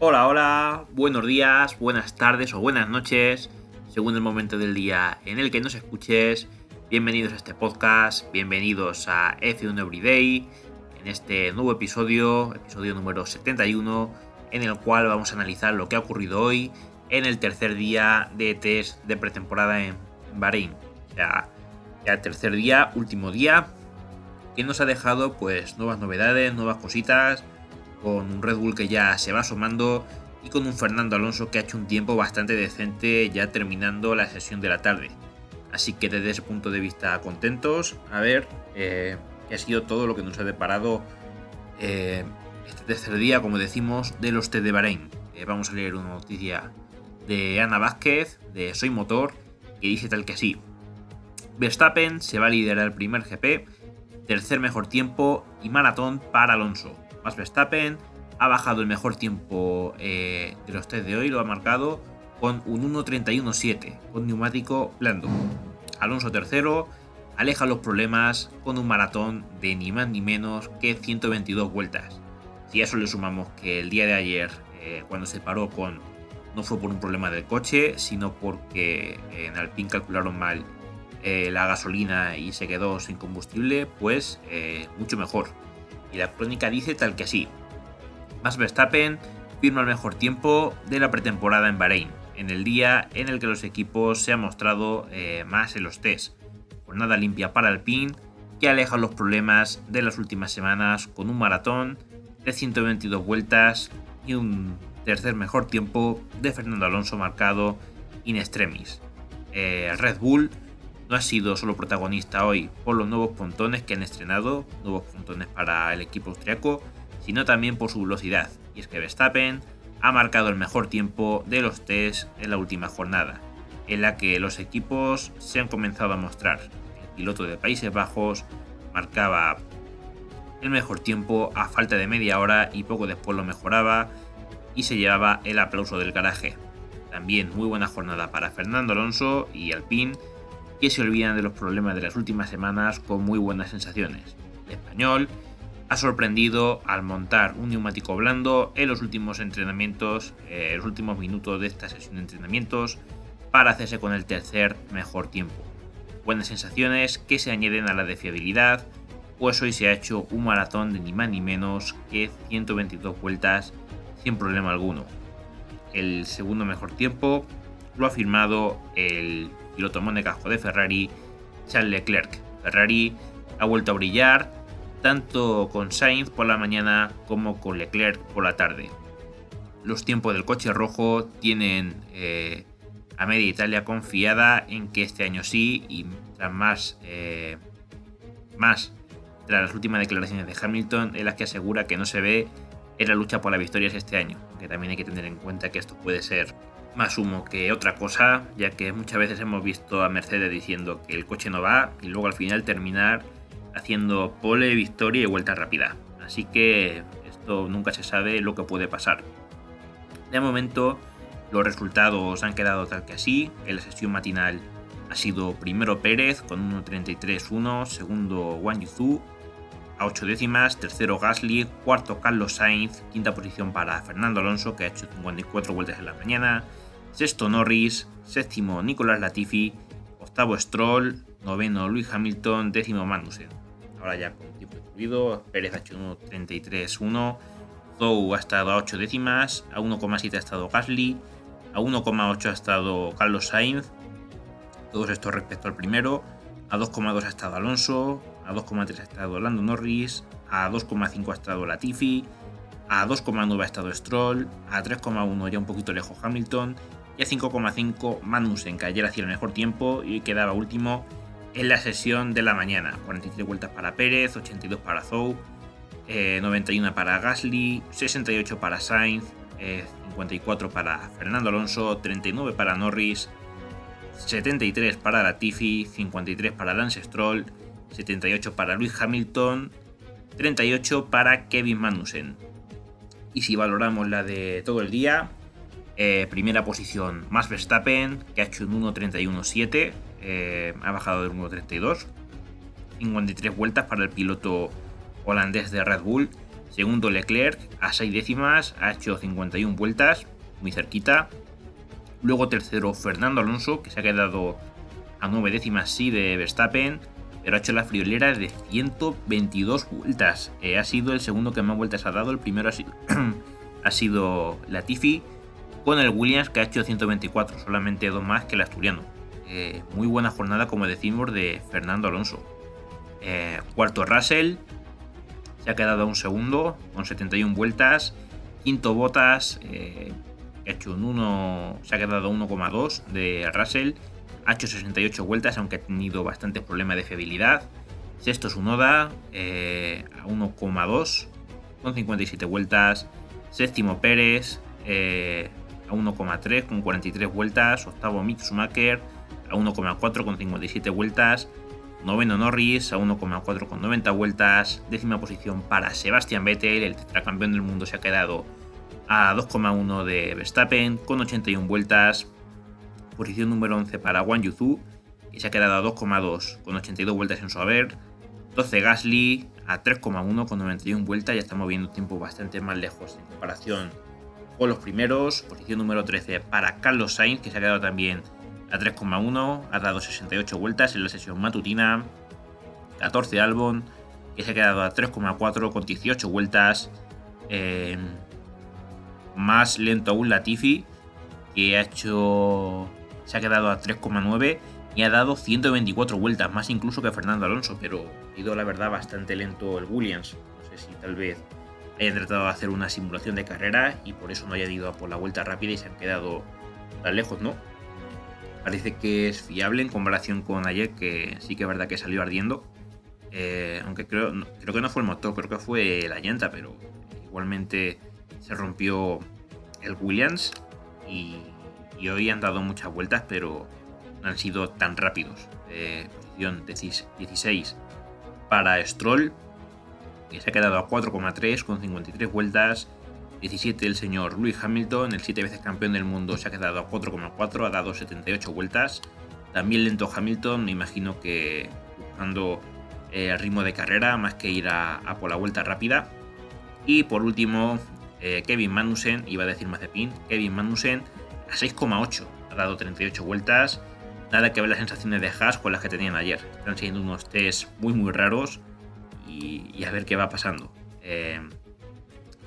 Hola, hola, buenos días, buenas tardes o buenas noches, según el momento del día en el que nos escuches. Bienvenidos a este podcast, bienvenidos a F1 Everyday, en este nuevo episodio, episodio número 71, en el cual vamos a analizar lo que ha ocurrido hoy en el tercer día de test de pretemporada en Bahrein. O sea, ya tercer día, último día, que nos ha dejado pues nuevas novedades, nuevas cositas, con un Red Bull que ya se va asomando y con un Fernando Alonso que ha hecho un tiempo bastante decente ya terminando la sesión de la tarde. Así que desde ese punto de vista contentos, a ver eh, qué ha sido todo lo que nos ha deparado eh, este tercer día, como decimos, de los T de Bahrein. Eh, vamos a leer una noticia de Ana Vázquez, de Soy Motor, que dice tal que así. Verstappen se va a liderar el primer GP, tercer mejor tiempo y maratón para Alonso. Verstappen ha bajado el mejor tiempo de los test de hoy, lo ha marcado con un 1.31.7 con neumático blando. Alonso tercero aleja los problemas con un maratón de ni más ni menos que 122 vueltas. Si a eso le sumamos que el día de ayer, eh, cuando se paró con, no fue por un problema del coche, sino porque en Alpine calcularon mal eh, la gasolina y se quedó sin combustible, pues eh, mucho mejor. Y la crónica dice tal que así. Max Verstappen firma el mejor tiempo de la pretemporada en Bahrein, en el día en el que los equipos se han mostrado eh, más en los test. Jornada limpia para Alpine, que aleja los problemas de las últimas semanas con un maratón de 122 vueltas y un tercer mejor tiempo de Fernando Alonso marcado in extremis. Eh, Red Bull no ha sido solo protagonista hoy por los nuevos pontones que han estrenado, nuevos pontones para el equipo austriaco, sino también por su velocidad. Y es que Verstappen ha marcado el mejor tiempo de los test en la última jornada, en la que los equipos se han comenzado a mostrar. El piloto de Países Bajos marcaba el mejor tiempo a falta de media hora y poco después lo mejoraba y se llevaba el aplauso del garaje. También muy buena jornada para Fernando Alonso y Alpine, que se olvidan de los problemas de las últimas semanas con muy buenas sensaciones. El español ha sorprendido al montar un neumático blando en los últimos entrenamientos, en eh, los últimos minutos de esta sesión de entrenamientos, para hacerse con el tercer mejor tiempo. Buenas sensaciones que se añaden a la de fiabilidad, pues hoy se ha hecho un maratón de ni más ni menos que 122 vueltas sin problema alguno. El segundo mejor tiempo lo ha firmado el piloto monegasco de Ferrari, Charles Leclerc. Ferrari ha vuelto a brillar tanto con Sainz por la mañana como con Leclerc por la tarde. Los tiempos del coche rojo tienen eh, a media Italia confiada en que este año sí y tras más, eh, más tras las últimas declaraciones de Hamilton en las que asegura que no se ve en la lucha por las victorias este año, que también hay que tener en cuenta que esto puede ser más humo que otra cosa, ya que muchas veces hemos visto a Mercedes diciendo que el coche no va y luego al final terminar haciendo pole, victoria y vuelta rápida. Así que esto nunca se sabe lo que puede pasar. De momento, los resultados han quedado tal que así. En la sesión matinal ha sido primero Pérez con 1.33.1, segundo Wang Yuzu a 8 décimas, tercero Gasly, cuarto Carlos Sainz, quinta posición para Fernando Alonso que ha hecho 54 vueltas en la mañana, sexto Norris, séptimo Nicolás Latifi, octavo Stroll, noveno Luis Hamilton, décimo Magnussen ahora ya con tiempo incluido. Pérez ha hecho 1.33.1. Zou ha estado a 8 décimas. A 1,7 ha estado Gasly. A 1,8 ha estado Carlos Sainz. Todos estos respecto al primero. A 2,2 ha estado Alonso. A 2,3 ha estado Lando Norris. A 2,5 ha estado Latifi. A 2,9 ha estado Stroll. A 3,1 ya un poquito lejos Hamilton. Y a 5,5 Magnussen, que ayer hacía el mejor tiempo y quedaba último en la sesión de la mañana. 43 vueltas para Pérez, 82 para Zou, 91 eh, para Gasly, 68 para Sainz, 54 eh, para Fernando Alonso, 39 para Norris, 73 para Latifi, 53 para Lance Stroll, 78 para Luis Hamilton, 38 para Kevin Magnussen. Y si valoramos la de todo el día, eh, primera posición Max Verstappen, que ha hecho un 1.31.7, eh, ha bajado del 1.32. 53 vueltas para el piloto holandés de Red Bull. Segundo Leclerc a 6 décimas, ha hecho 51 vueltas, muy cerquita. Luego tercero Fernando Alonso, que se ha quedado a 9 décimas sí de Verstappen, pero ha hecho la friolera de 122 vueltas. Eh, ha sido el segundo que más vueltas ha dado, el primero ha sido, ha sido con el Williams que ha hecho 124, solamente dos más que el asturiano. Eh, muy buena jornada, como decimos, de Fernando Alonso. Eh, cuarto Russell, se ha quedado un segundo con 71 vueltas. Quinto Botas, hecho un 1, se ha quedado a 1,2 de Russell. Ha hecho 68 vueltas, aunque ha tenido bastantes problemas de fiabilidad. Sexto Sunoda, eh, a 1,2 con 57 vueltas. Séptimo Pérez, eh, a 1,3 con 43 vueltas. Octavo Mick Schumacher, a 1,4 con 57 vueltas. Noveno Norris a 1,4 con 90 vueltas. Décima posición para Sebastian Vettel, el tetracampeón del mundo se ha quedado a 2,1 de Verstappen con 81 vueltas. Posición número 11 para Wang Yuzu, que se ha quedado a 2,2 con 82 vueltas en su haber. 12 Gasly a 3,1 con 91 vueltas, ya estamos viendo tiempo bastante más lejos en comparación con los primeros. Posición número 13 para Carlos Sainz, que se ha quedado también a 3,1, ha dado 68 vueltas en la sesión matutina. 14 Albon, que se ha quedado a 3,4 con 18 vueltas. Eh, más lento aún Latifi, que ha hecho. Se ha quedado a 3,9 y ha dado 124 vueltas, más incluso que Fernando Alonso, pero ha ido la verdad bastante lento el Williams. No sé si tal vez haya tratado de hacer una simulación de carrera y por eso no haya ido a por la vuelta rápida y se han quedado tan lejos, ¿no? Parece que es fiable en comparación con ayer, que sí que es verdad que salió ardiendo. Eh, aunque creo, creo que no fue el motor, creo que fue la llanta, pero igualmente se rompió el Williams y, hoy han dado muchas vueltas, pero no han sido tan rápidos. Eh, posición 16 para Stroll, que se ha quedado a 4,3 con 53 vueltas. 17 el señor Lewis Hamilton, el 7 veces campeón del mundo, se ha quedado a 4,4, ha dado 78 vueltas. También lento Hamilton, me imagino que buscando eh, ritmo de carrera más que ir a, por la vuelta rápida. Y por último, eh, Kevin Magnussen, iba a decir Mazepin, Kevin Magnussen a 6,8, ha dado 38 vueltas. Nada que ver las sensaciones de Haas con las que tenían ayer. Están siendo unos test muy muy raros y, a ver qué va pasando. Eh,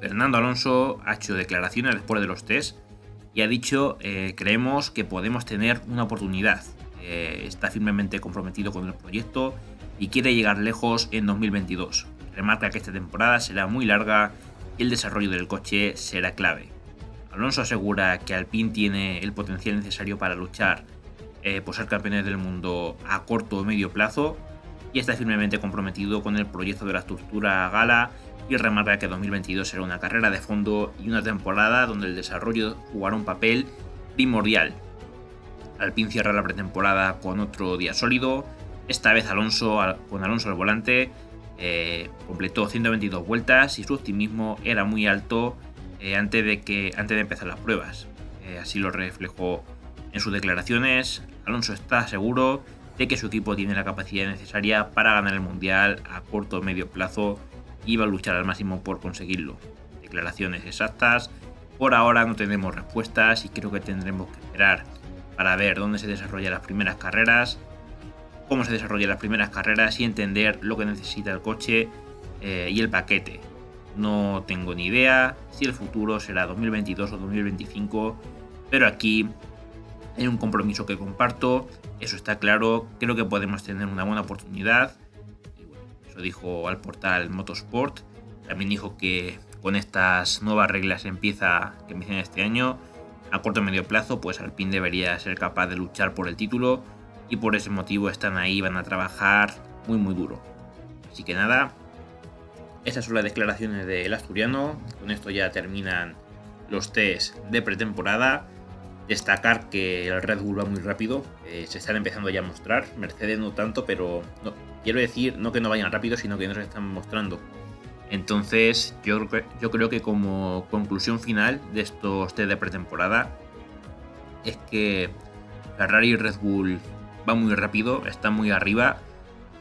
Fernando Alonso ha hecho declaraciones después de los test y ha dicho eh, creemos que podemos tener una oportunidad. Eh, está firmemente comprometido con el proyecto y quiere llegar lejos en 2022. Remarca que esta temporada será muy larga y el desarrollo del coche será clave. Alonso asegura que Alpine tiene el potencial necesario para luchar eh, por ser campeones del mundo a corto o medio plazo y está firmemente comprometido con el proyecto de la estructura Gala y remarca que 2022 será una carrera de fondo y una temporada donde el desarrollo jugará un papel primordial. Alpine cierra la pretemporada con otro día sólido, esta vez Alonso con Alonso al volante eh, completó 122 vueltas y su optimismo era muy alto eh, antes, de que, antes de empezar las pruebas. Eh, así lo reflejó en sus declaraciones. Alonso está seguro de que su equipo tiene la capacidad necesaria para ganar el Mundial a corto o medio plazo iba a luchar al máximo por conseguirlo. Declaraciones exactas. Por ahora no tenemos respuestas y creo que tendremos que esperar para ver dónde se desarrollan las primeras carreras, cómo se desarrollan las primeras carreras y entender lo que necesita el coche eh, y el paquete. No tengo ni idea si el futuro será 2022 o 2025, pero aquí hay un compromiso que comparto, eso está claro, creo que podemos tener una buena oportunidad dijo al portal Motorsport. También dijo que con estas nuevas reglas empieza, que empiezan este año, a corto y medio plazo, pues Alpine debería ser capaz de luchar por el título y por ese motivo están ahí, van a trabajar muy muy duro. Así que nada, esas son las declaraciones del asturiano. Con esto ya terminan los test de pretemporada. Destacar que el Red Bull va muy rápido, eh, se están empezando ya a mostrar. Mercedes no tanto, pero quiero decir no que no vayan rápido, sino que no se están mostrando. Entonces, yo, yo creo que como conclusión final de estos test de pretemporada es que Ferrari y Red Bull van muy rápido, están muy arriba,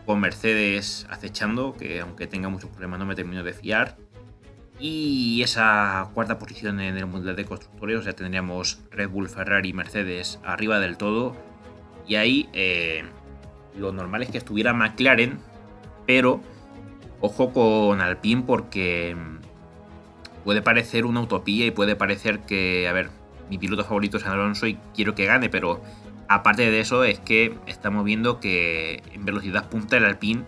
con Mercedes acechando, que aunque tenga muchos problemas no me termino de fiar. Y esa cuarta posición en el Mundial de Constructores, o sea, tendríamos Red Bull, Ferrari y Mercedes arriba del todo. Y ahí eh, lo normal es que estuviera McLaren, pero ojo con Alpine porque mm, puede parecer una utopía y puede parecer que, a ver, mi piloto favorito es Alonso y quiero que gane, pero aparte de eso es que estamos viendo que en velocidad punta el Alpine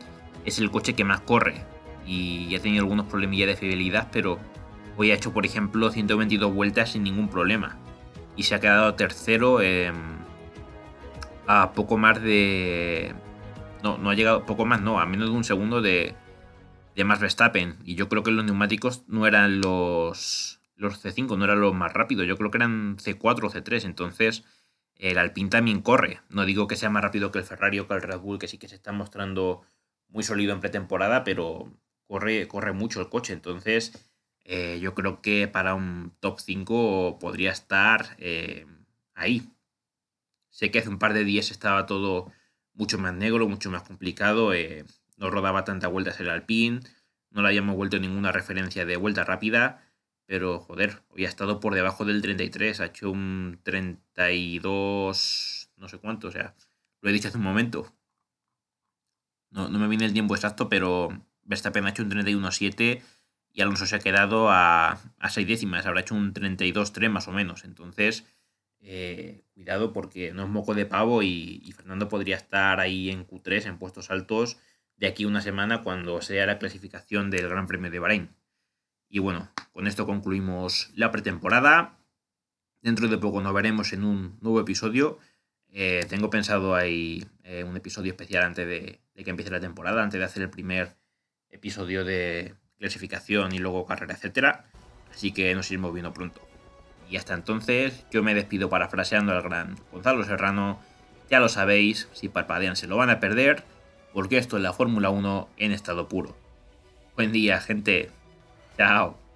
es el coche que más corre y ha tenido algunos problemillas de fidelidad, pero hoy ha hecho, por ejemplo, 122 vueltas sin ningún problema. Y se ha quedado tercero a poco más de... No, no ha llegado, poco más, no, a menos de un segundo de, de Max Verstappen. Y yo creo que los neumáticos no eran los, los C5, no eran los más rápidos, yo creo que eran C4 o C3. Entonces, el Alpine también corre. No digo que sea más rápido que el Ferrari o que el Red Bull, que sí que se está mostrando muy sólido en pretemporada, pero corre, corre mucho el coche. Entonces, eh, yo creo que para un top 5 podría estar eh, ahí. Sé que hace un par de días estaba todo mucho más negro, mucho más complicado. Eh, no rodaba tantas vueltas el Alpine. No le habíamos vuelto ninguna referencia de vuelta rápida. Pero joder, hoy ha estado por debajo del 33. Ha hecho un 32. No sé cuánto. O sea, lo he dicho hace un momento. No, no me viene el tiempo exacto, pero Verstappen ha hecho un 31-7 y Alonso se ha quedado a, a 6 décimas, habrá hecho un 32-3 más o menos. Entonces, eh, cuidado porque no es moco de pavo y, Fernando podría estar ahí en Q3 en puestos altos de aquí una semana cuando sea la clasificación del Gran Premio de Bahrein. Y bueno, con esto concluimos la pretemporada. Dentro de poco nos veremos en un nuevo episodio. Eh, tengo pensado ahí eh, un episodio especial antes de, que empiece la temporada, antes de hacer el primer episodio de clasificación y luego carrera, etcétera. Así que nos iremos viendo pronto. Y hasta entonces, yo me despido parafraseando al gran Gonzalo Serrano. Ya lo sabéis, si parpadean se lo van a perder, porque esto es la Fórmula 1 en estado puro. Buen día, gente. Ciao.